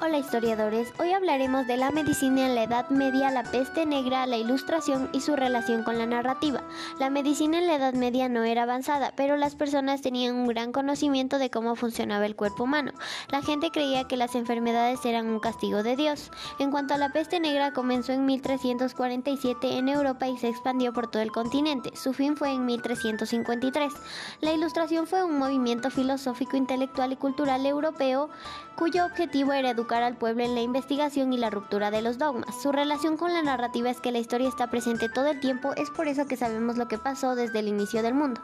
Hola historiadores, hoy hablaremos de la medicina en la Edad Media, la peste negra, la ilustración y su relación con la narrativa. La medicina en la Edad Media no era avanzada, pero las personas tenían un gran conocimiento de cómo funcionaba el cuerpo humano. La gente creía que las enfermedades eran un castigo de Dios. En cuanto a la peste negra, comenzó en 1347 en Europa y se expandió por todo el continente. Su fin fue en 1353. La ilustración fue un movimiento filosófico, intelectual y cultural europeo cuyo objetivo era educar al pueblo en la investigación y la ruptura de los dogmas. Su relación con la narrativa es que la historia está presente todo el tiempo, es por eso que sabemos lo que pasó desde el inicio del mundo.